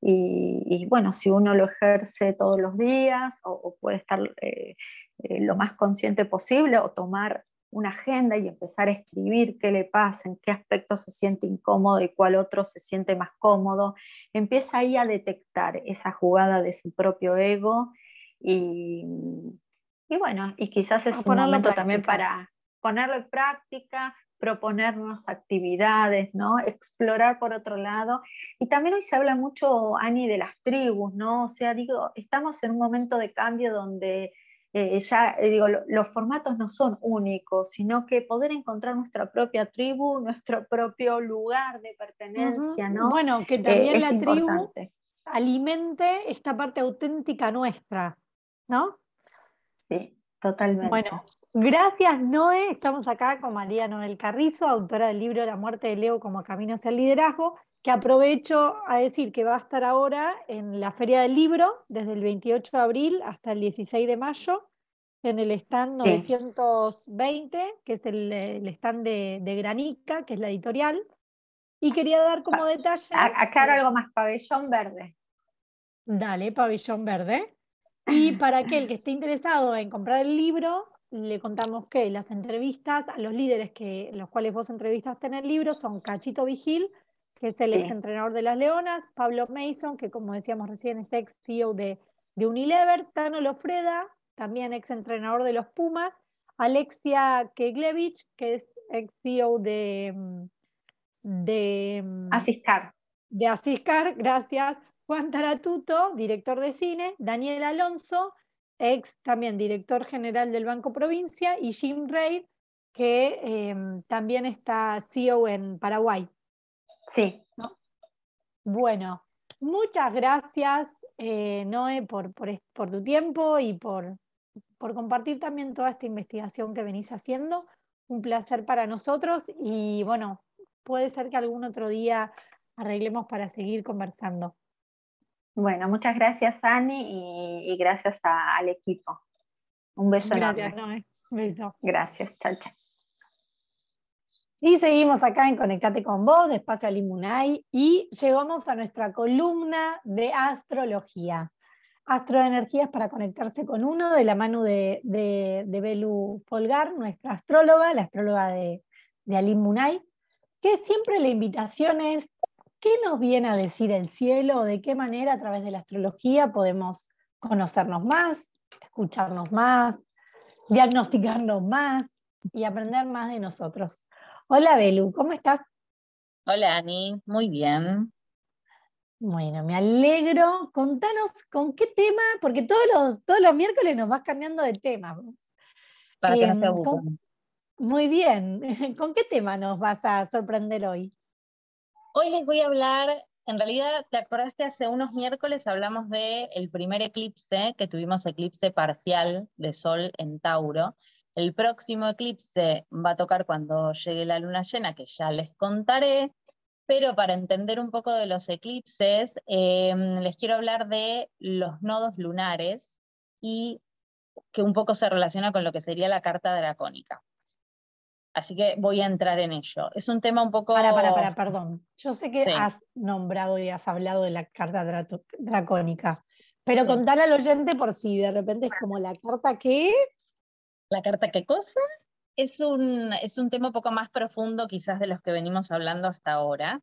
Speaker 2: y, bueno, si uno lo ejerce todos los días o, puede estar eh, eh, lo más consciente posible o tomar una agenda y empezar a escribir qué le pasa, en qué aspecto se siente incómodo y cuál otro se siente más cómodo, empieza ahí a detectar esa jugada de su propio ego y, y bueno, y quizás es un momento también para ponerlo en práctica, proponernos actividades, ¿no? Explorar por otro lado. Y también hoy se habla mucho, Ani, de las tribus, ¿no? O sea, digo, estamos en un momento de cambio donde eh, ya, eh, digo, los formatos no son únicos, sino que poder encontrar nuestra propia tribu, nuestro propio lugar de pertenencia, ¿no?
Speaker 1: Bueno, que también eh, la tribu alimente esta parte auténtica nuestra, ¿no?
Speaker 2: Sí, totalmente.
Speaker 1: Bueno, Gracias, Noé. Estamos acá con María Noel Carrizo, autora del libro La muerte de Leo como camino hacia el liderazgo, que aprovecho a decir que va a estar ahora en la Feria del Libro, desde el 28 de abril hasta el 16 de mayo, en el stand 920, que es el, stand de, Granica, que es la editorial. Y quería dar como detalle.
Speaker 2: Aclaro algo más, pabellón verde.
Speaker 1: Dale, pabellón verde. Y para aquel que esté interesado en comprar el libro, le contamos que las entrevistas a los líderes que los cuales vos entrevistaste en el libro son Cachito Vigil, que es el ex entrenador de las Leonas, Pablo Mason, que como decíamos recién es ex CEO de, Unilever, Tano Lofreda, también ex entrenador de los Pumas, Alexia Keglevich, que es ex CEO de, mm, de
Speaker 2: mm, Asiscar.
Speaker 1: De Asiscar, gracias. Juan Taratuto, director de cine, Daniel Alonso, ex también director general del Banco Provincia, y Jim Reid, que em, también está CEO en Paraguay.
Speaker 2: Sí.
Speaker 1: Bueno, muchas gracias, eh, Noé, por, por, tu tiempo y por, por compartir también toda esta investigación que venís haciendo. Un placer para nosotros y bueno, puede ser que algún otro día arreglemos para seguir conversando.
Speaker 2: Bueno, muchas gracias, Ani, y, gracias al equipo. Un beso
Speaker 1: gracias, Noé. Un beso.
Speaker 2: Gracias, chao, chao.
Speaker 1: Y seguimos acá en Conectate con vos, de Espacio Alimunay, y llegamos a nuestra columna de astrología. Astroenergías para conectarse con uno, de la mano de, de, Belu Polgar, nuestra astróloga, la astróloga de, de Alimunay, que siempre la invitación es ¿Qué nos viene a decir el cielo? ¿De qué manera a través de la astrología podemos conocernos más, escucharnos más, diagnosticarnos más y aprender más de nosotros? Hola Belu, ¿cómo estás?
Speaker 3: Hola Ani, muy bien.
Speaker 1: Bueno, me alegro. Contanos con qué tema, porque todos los, todos los miércoles nos vas cambiando de tema.
Speaker 3: Para que no se em, aburran.
Speaker 1: Muy bien. ¿Con qué tema nos vas a sorprender hoy?
Speaker 3: Hoy les voy a hablar, en realidad, ¿te acordás que hace unos miércoles hablamos del el primer eclipse, que tuvimos eclipse parcial de Sol en Tauro? El próximo eclipse va a tocar cuando llegue la luna llena, que ya les contaré, pero para entender un poco de los eclipses, em, les quiero hablar de los nodos lunares y que un poco se relaciona con lo que sería la carta dracónica. Así que voy a entrar en ello. Es un tema un poco...
Speaker 1: Para, para, para, perdón. Yo sé que has nombrado y has hablado de la carta dracónica, pero contale al oyente por si de repente es como la carta que...
Speaker 3: ¿La carta qué cosa? Es un, es un tema un poco más profundo quizás de los que venimos hablando hasta ahora,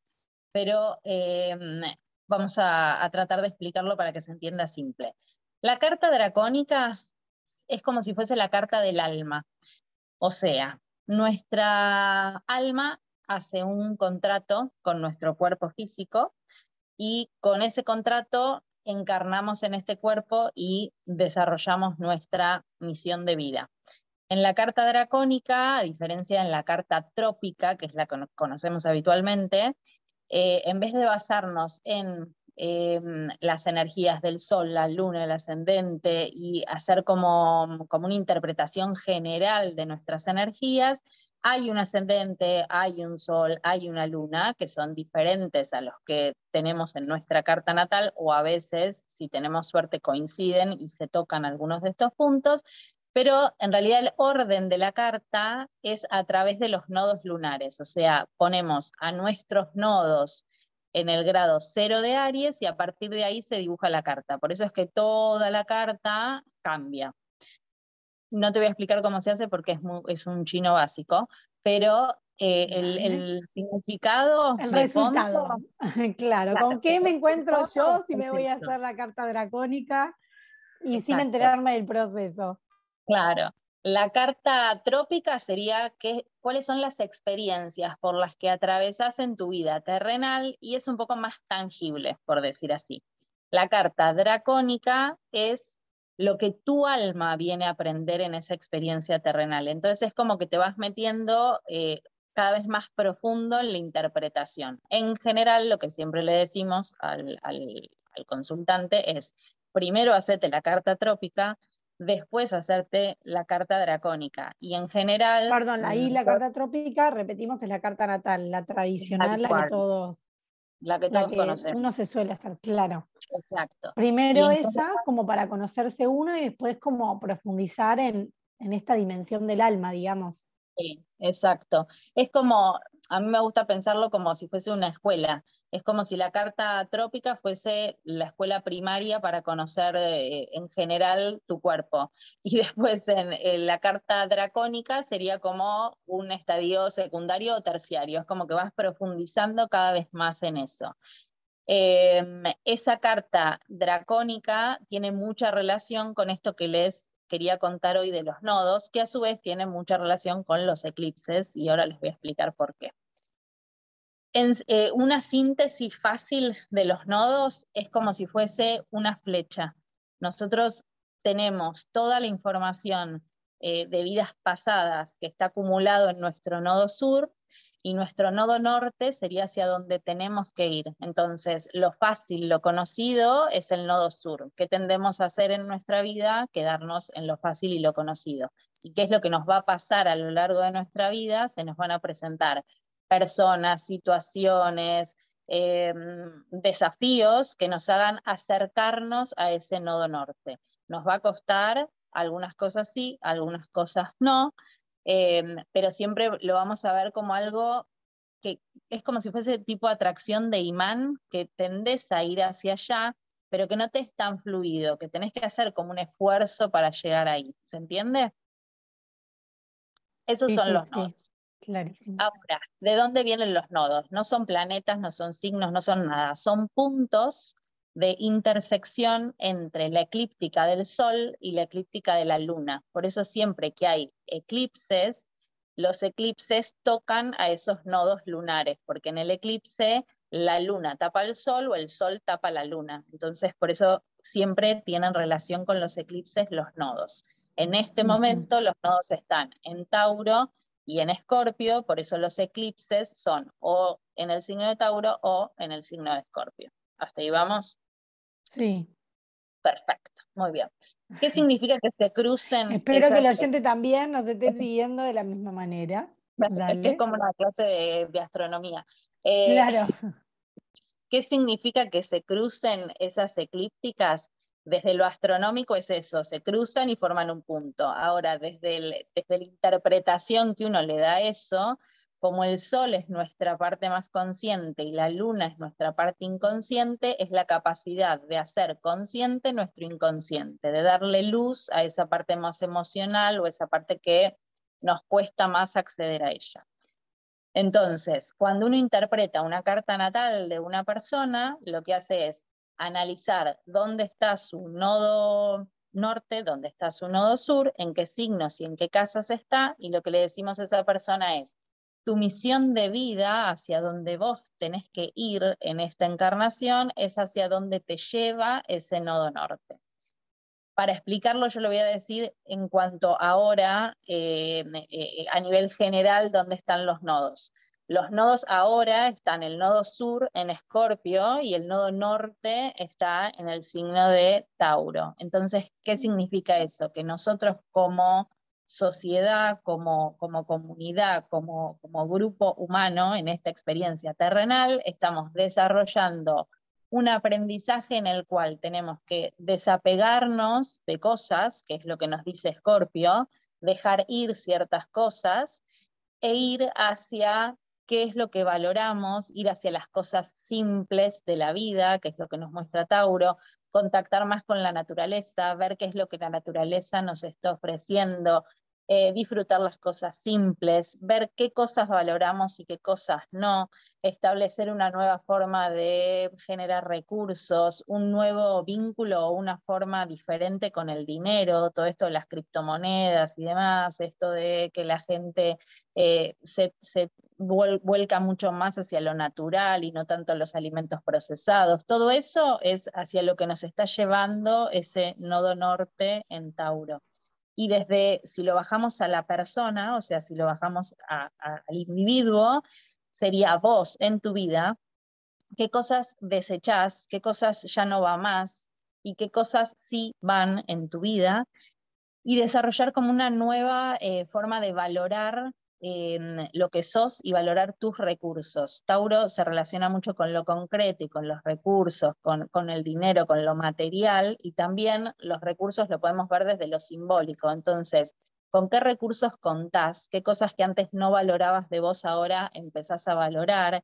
Speaker 3: pero em, vamos a, a tratar de explicarlo para que se entienda simple. La carta dracónica es como si fuese la carta del alma. O sea, nuestra alma hace un contrato con nuestro cuerpo físico y con ese contrato encarnamos en este cuerpo y desarrollamos nuestra misión de vida. En la carta dracónica, a diferencia de la carta trópica, que es la que conocemos habitualmente, eh, en vez de basarnos en em, las energías del sol, la luna, el ascendente y hacer como, como una interpretación general de nuestras energías, hay un ascendente, hay un sol, hay una luna que son diferentes a los que tenemos en nuestra carta natal o a veces, si tenemos suerte, coinciden y se tocan algunos de estos puntos, pero en realidad el orden de la carta es a través de los nodos lunares, o sea, ponemos a nuestros nodos en el grado cero de Aries y a partir de ahí se dibuja la carta. Por eso es que toda la carta cambia. No te voy a explicar cómo se hace porque es, es un chino básico, pero eh, el, significado.
Speaker 1: El resultado. claro, ¿con qué me encuentro yo si me voy a hacer la carta dracónica y sin enterarme del proceso?
Speaker 3: Claro. La carta trópica sería que, cuáles son las experiencias por las que atravesas en tu vida terrenal y es un poco más tangible, por decir así. La carta dracónica es lo que tu alma viene a aprender en esa experiencia terrenal. Entonces es como que te vas metiendo eh, cada vez más profundo en la interpretación. En general, lo que siempre le decimos al, al consultante es, primero hacete la carta trópica, después hacerte la carta dracónica. Y en general...
Speaker 1: Perdón, ahí la carta trópica, repetimos, es la carta natal, la tradicional, la que todos...
Speaker 3: La que todos conocemos.
Speaker 1: Uno se suele hacer, claro.
Speaker 3: Exacto.
Speaker 1: Primero esa, como para conocerse uno, y después como profundizar en, en esta dimensión del alma, digamos.
Speaker 3: Sí, exacto. Es como, a mí me gusta pensarlo como si fuese una escuela. Es como si la carta trópica fuese la escuela primaria para conocer eh, en general tu cuerpo. Y después en, la carta dracónica sería como un estadio secundario o terciario. Es como que vas profundizando cada vez más en eso. Em, esa carta dracónica tiene mucha relación con esto que les quería contar hoy de los nodos, que a su vez tiene mucha relación con los eclipses, y ahora les voy a explicar por qué. En, eh, una síntesis fácil de los nodos es como si fuese una flecha. Nosotros tenemos toda la información eh, de vidas pasadas que está acumulado en nuestro nodo sur y nuestro nodo norte sería hacia donde tenemos que ir. Entonces, lo fácil, lo conocido es el nodo sur. ¿Qué tendemos a hacer en nuestra vida? Quedarnos en lo fácil y lo conocido. ¿Y qué es lo que nos va a pasar a lo largo de nuestra vida? Se nos van a presentar personas, situaciones, eh, desafíos que nos hagan acercarnos a ese nodo norte. Nos va a costar algunas cosas sí, algunas cosas no, eh, pero siempre lo vamos a ver como algo que es como si fuese tipo atracción de imán, que tendés a ir hacia allá, pero que no te es tan fluido, que tenés que hacer como un esfuerzo para llegar ahí. ¿Se entiende? Esos son los nodos.
Speaker 1: Clarísimo.
Speaker 3: Ahora, ¿de dónde vienen los nodos? No son planetas, no son signos, no son nada, son puntos de intersección entre la eclíptica del Sol y la eclíptica de la Luna. Por eso siempre que hay eclipses, los eclipses tocan a esos nodos lunares, porque en el eclipse la Luna tapa el Sol o el Sol tapa la Luna. Entonces, por eso siempre tienen relación con los eclipses los nodos. En este momento los nodos están en Tauro y en Escorpio, por eso los eclipses son o en el signo de Tauro o en el signo de Escorpio. ¿Hasta ahí vamos?
Speaker 1: Sí.
Speaker 3: Perfecto, muy bien. ¿Qué significa que se crucen?
Speaker 1: Espero que el oyente también nos esté siguiendo de la misma manera.
Speaker 3: Es como una clase de, astronomía.
Speaker 1: Eh, claro.
Speaker 3: ¿Qué significa que se crucen esas eclípticas? Desde lo astronómico es eso, se cruzan y forman un punto. Ahora, desde, desde la interpretación que uno le da a eso, como el sol es nuestra parte más consciente y la luna es nuestra parte inconsciente, es la capacidad de hacer consciente nuestro inconsciente, de darle luz a esa parte más emocional o esa parte que nos cuesta más acceder a ella. Entonces, cuando uno interpreta una carta natal de una persona, lo que hace es analizar dónde está su nodo norte, dónde está su nodo sur, en qué signos y en qué casas está, y lo que le decimos a esa persona es, tu misión de vida, hacia donde vos tenés que ir en esta encarnación, es hacia donde te lleva ese nodo norte. Para explicarlo, yo lo voy a decir en cuanto ahora, eh, eh, a nivel general, dónde están los nodos. Los nodos ahora están el nodo sur en Escorpio y el nodo norte está en el signo de Tauro. Entonces, ¿qué significa eso? Que nosotros como sociedad, como, como comunidad, como, como grupo humano en esta experiencia terrenal, estamos desarrollando un aprendizaje en el cual tenemos que desapegarnos de cosas, que es lo que nos dice Scorpio, dejar ir ciertas cosas e ir hacia qué es lo que valoramos, ir hacia las cosas simples de la vida, que es lo que nos muestra Tauro, contactar más con la naturaleza, ver qué es lo que la naturaleza nos está ofreciendo, eh, disfrutar las cosas simples, ver qué cosas valoramos y qué cosas no, establecer una nueva forma de generar recursos, un nuevo vínculo o una forma diferente con el dinero, todo esto de las criptomonedas y demás, esto de que la gente eh, se, vuelca mucho más hacia lo natural y no tanto los alimentos procesados. Todo eso es hacia lo que nos está llevando ese nodo norte en Tauro y desde, si lo bajamos a la persona, o sea, si lo bajamos al individuo, sería vos en tu vida, qué cosas desechás, qué cosas ya no va más y qué cosas sí van en tu vida y desarrollar como una nueva eh, forma de valorar lo que sos y valorar tus recursos. Tauro se relaciona mucho con lo concreto y con los recursos, con, con, el dinero, con lo material, y también los recursos lo podemos ver desde lo simbólico. Entonces, ¿con qué recursos contás? ¿Qué cosas que antes no valorabas de vos ahora empezás a valorar?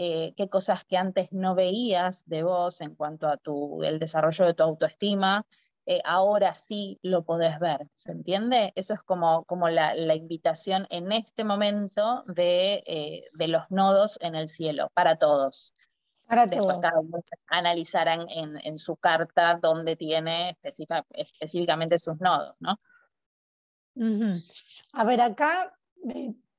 Speaker 3: Eh, qué cosas que antes no veías de vos en cuanto a tu, el desarrollo de tu autoestima, eh, ahora sí lo podés ver, ¿se entiende? Eso es como, como la, invitación en este momento de, eh, de, los nodos en el cielo, para todos.
Speaker 1: Para todos.
Speaker 3: analizarán en, en, su carta dónde tiene específicamente sus nodos, ¿no?
Speaker 1: A ver, acá,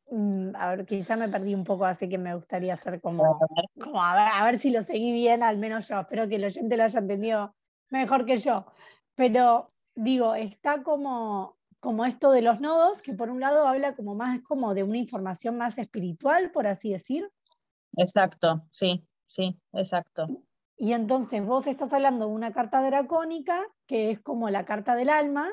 Speaker 1: mm, a ver, quizá me perdí un poco, así que me gustaría hacer como, como a, ver, a ver si lo seguí bien, al menos yo. Espero que el oyente lo haya entendido mejor que yo. Pero digo, está como, como esto de los nodos, que por un lado habla como más como de una información más espiritual, por así decir.
Speaker 3: Exacto, sí, sí, exacto.
Speaker 1: Y entonces vos estás hablando de una carta dracónica, que es como la carta del alma,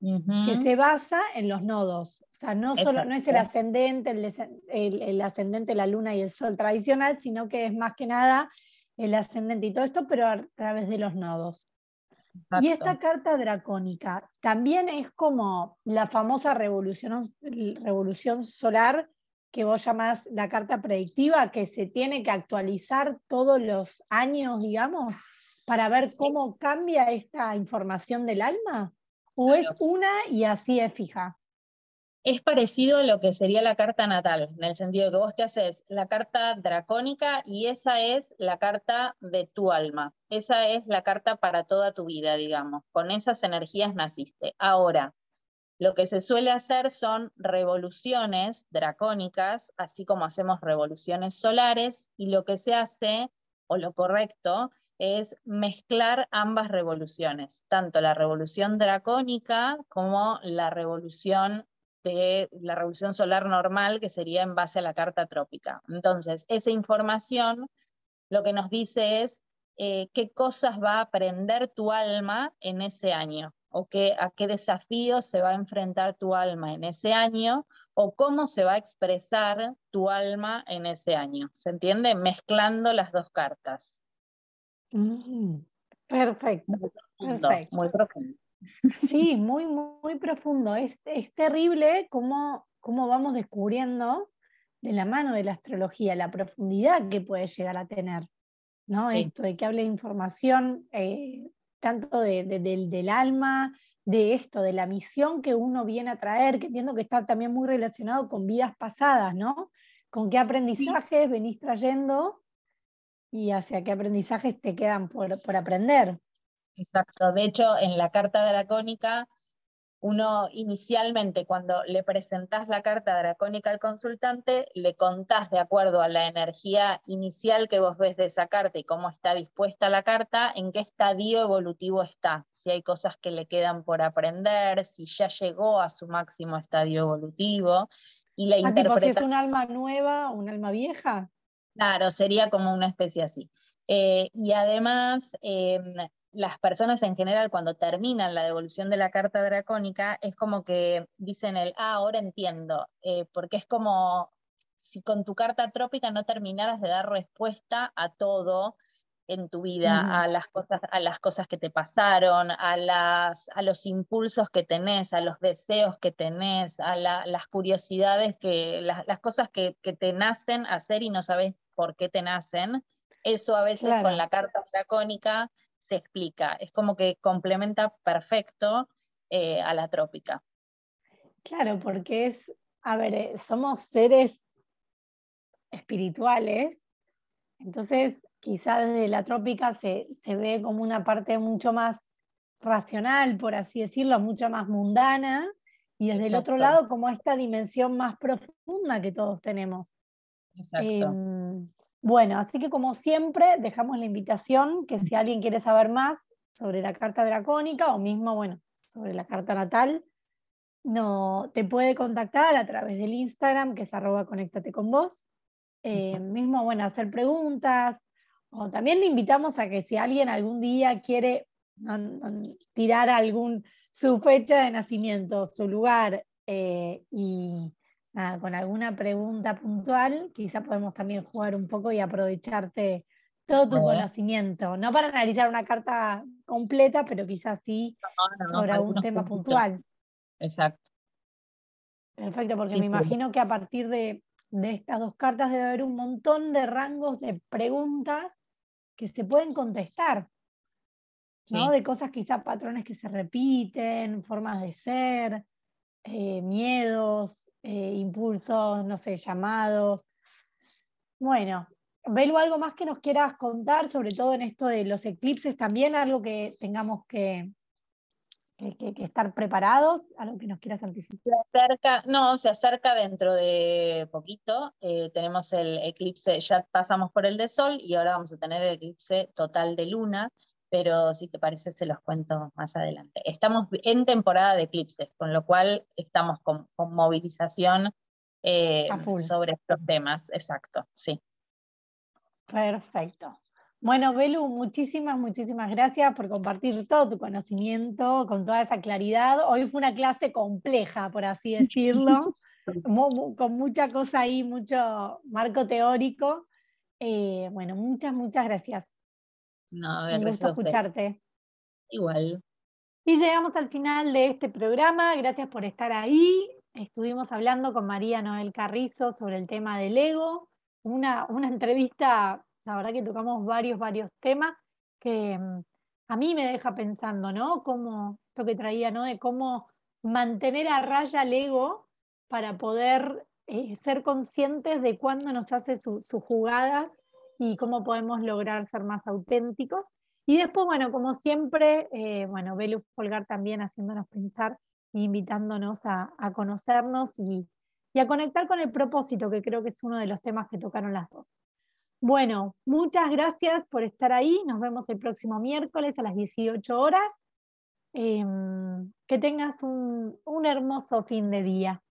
Speaker 1: que se basa en los nodos. O sea, no, solo, no es el ascendente, el, el, ascendente, la luna y el sol tradicional, sino que es más que nada el ascendente y todo esto, pero a través de los nodos. Y esta carta dracónica también es como la famosa revolución, revolución solar que vos llamás la carta predictiva, que se tiene que actualizar todos los años, digamos, para ver cómo cambia esta información del alma? ¿O es una y así es fija?
Speaker 3: Es parecido a lo que sería la carta natal, en el sentido de que vos te haces la carta dracónica y esa es la carta de tu alma. Esa es la carta para toda tu vida, digamos. Con esas energías naciste. Ahora, lo que se suele hacer son revoluciones dracónicas, así como hacemos revoluciones solares, y lo que se hace, o lo correcto, es mezclar ambas revoluciones, tanto la revolución dracónica como la revolución de la revolución solar normal, que sería en base a la carta trópica. Entonces, esa información lo que nos dice es eh, qué cosas va a aprender tu alma en ese año, o qué, a qué desafíos se va a enfrentar tu alma en ese año, o cómo se va a expresar tu alma en ese año. ¿Se entiende? Mezclando las dos cartas.
Speaker 1: Mm, perfecto.
Speaker 3: Muy profundo.
Speaker 1: Sí, muy, muy profundo. Es, es terrible cómo, cómo vamos descubriendo de la mano de la astrología la profundidad que puede llegar a tener. ¿no? Esto de que hable de información eh, tanto del alma, de esto, de la misión que uno viene a traer, que entiendo que está también muy relacionado con vidas pasadas, ¿no? Con qué aprendizajes venís trayendo y hacia qué aprendizajes te quedan por, por aprender.
Speaker 3: Exacto. De hecho, en la carta dracónica uno inicialmente cuando le presentás la carta dracónica al consultante, le contás de acuerdo a la energía inicial que vos ves de esa carta y cómo está dispuesta la carta, en qué estadio evolutivo está, si hay cosas que le quedan por aprender, si ya llegó a su máximo estadio evolutivo. Y la
Speaker 1: ah, si es un alma nueva, un alma vieja.
Speaker 3: Claro, sería como una especie así. Eh, y además, em, las personas en general cuando terminan la devolución de la carta dracónica es como que dicen el, ah, ahora entiendo, eh, porque es como si con tu carta trópica no terminaras de dar respuesta a todo en tu vida, a, las cosas, a las cosas que te pasaron, a, las, a los impulsos que tenés, a los deseos que tenés, a las curiosidades, que, las, cosas que, te nacen hacer y no sabes por qué te nacen. Eso a veces con la carta dracónica se explica, es como que complementa perfecto eh, a la trópica.
Speaker 1: Claro, porque es, a ver, eh, somos seres espirituales, entonces quizás desde la trópica se, ve como una parte mucho más racional, por así decirlo, mucho más mundana, y desde el otro lado como esta dimensión más profunda que todos tenemos. Exacto. Em, bueno, así que como siempre, dejamos la invitación que si alguien quiere saber más sobre la carta dracónica o mismo, bueno, sobre la carta natal, no, te puede contactar a través del Instagram, que es arroba conéctate con vos. Eh, mismo, bueno, hacer preguntas. O también le invitamos a que si alguien algún día quiere tirar algún, su fecha de nacimiento, su lugar eh, y con alguna pregunta puntual, quizá podemos también jugar un poco y aprovecharte todo tu conocimiento, no para analizar una carta completa, pero quizás sí sobre algún tema puntual.
Speaker 3: Exacto.
Speaker 1: Perfecto, porque me imagino que a partir de, estas dos cartas debe haber un montón de rangos de preguntas que se pueden contestar, ¿no? De cosas quizá patrones que se repiten, formas de ser, eh, miedos, eh, impulsos, no sé, llamados. Bueno, Belu, ¿algo más que nos quieras contar, sobre todo en esto de los eclipses también? ¿Algo que tengamos que, que, estar preparados? ¿Algo que nos quieras anticipar?
Speaker 3: Se acerca, no, se acerca dentro de poquito. Eh, tenemos el eclipse, ya pasamos por el de Sol y ahora vamos a tener el eclipse total de Luna pero si te parece se los cuento más adelante. Estamos en temporada de eclipses, con lo cual estamos con, movilización eh, sobre estos temas, exacto, sí.
Speaker 1: Perfecto. Bueno, Belu, muchísimas, muchísimas gracias por compartir todo tu conocimiento con toda esa claridad. Hoy fue una clase compleja, por así decirlo, con mucha cosa ahí, mucho marco teórico. Eh, bueno, muchas, muchas gracias.
Speaker 3: No,
Speaker 1: Me gusta escucharte.
Speaker 3: Igual.
Speaker 1: Y llegamos al final de este programa. Gracias por estar ahí. Estuvimos hablando con María Noel Carrizo sobre el tema del ego. Una, una entrevista, la verdad que tocamos varios, varios temas que mm, a mí me deja pensando, ¿no? Como esto que traía, ¿no? De cómo mantener a raya el ego para poder eh, ser conscientes de cuándo nos hace sus jugadas y cómo podemos lograr ser más auténticos. Y después, bueno, como siempre, eh, bueno, Belu Folgar también haciéndonos pensar e invitándonos a, conocernos y, y, a conectar con el propósito, que creo que es uno de los temas que tocaron las dos. Bueno, muchas gracias por estar ahí. Nos vemos el próximo miércoles a las 18 horas. Em, que tengas un hermoso fin de día.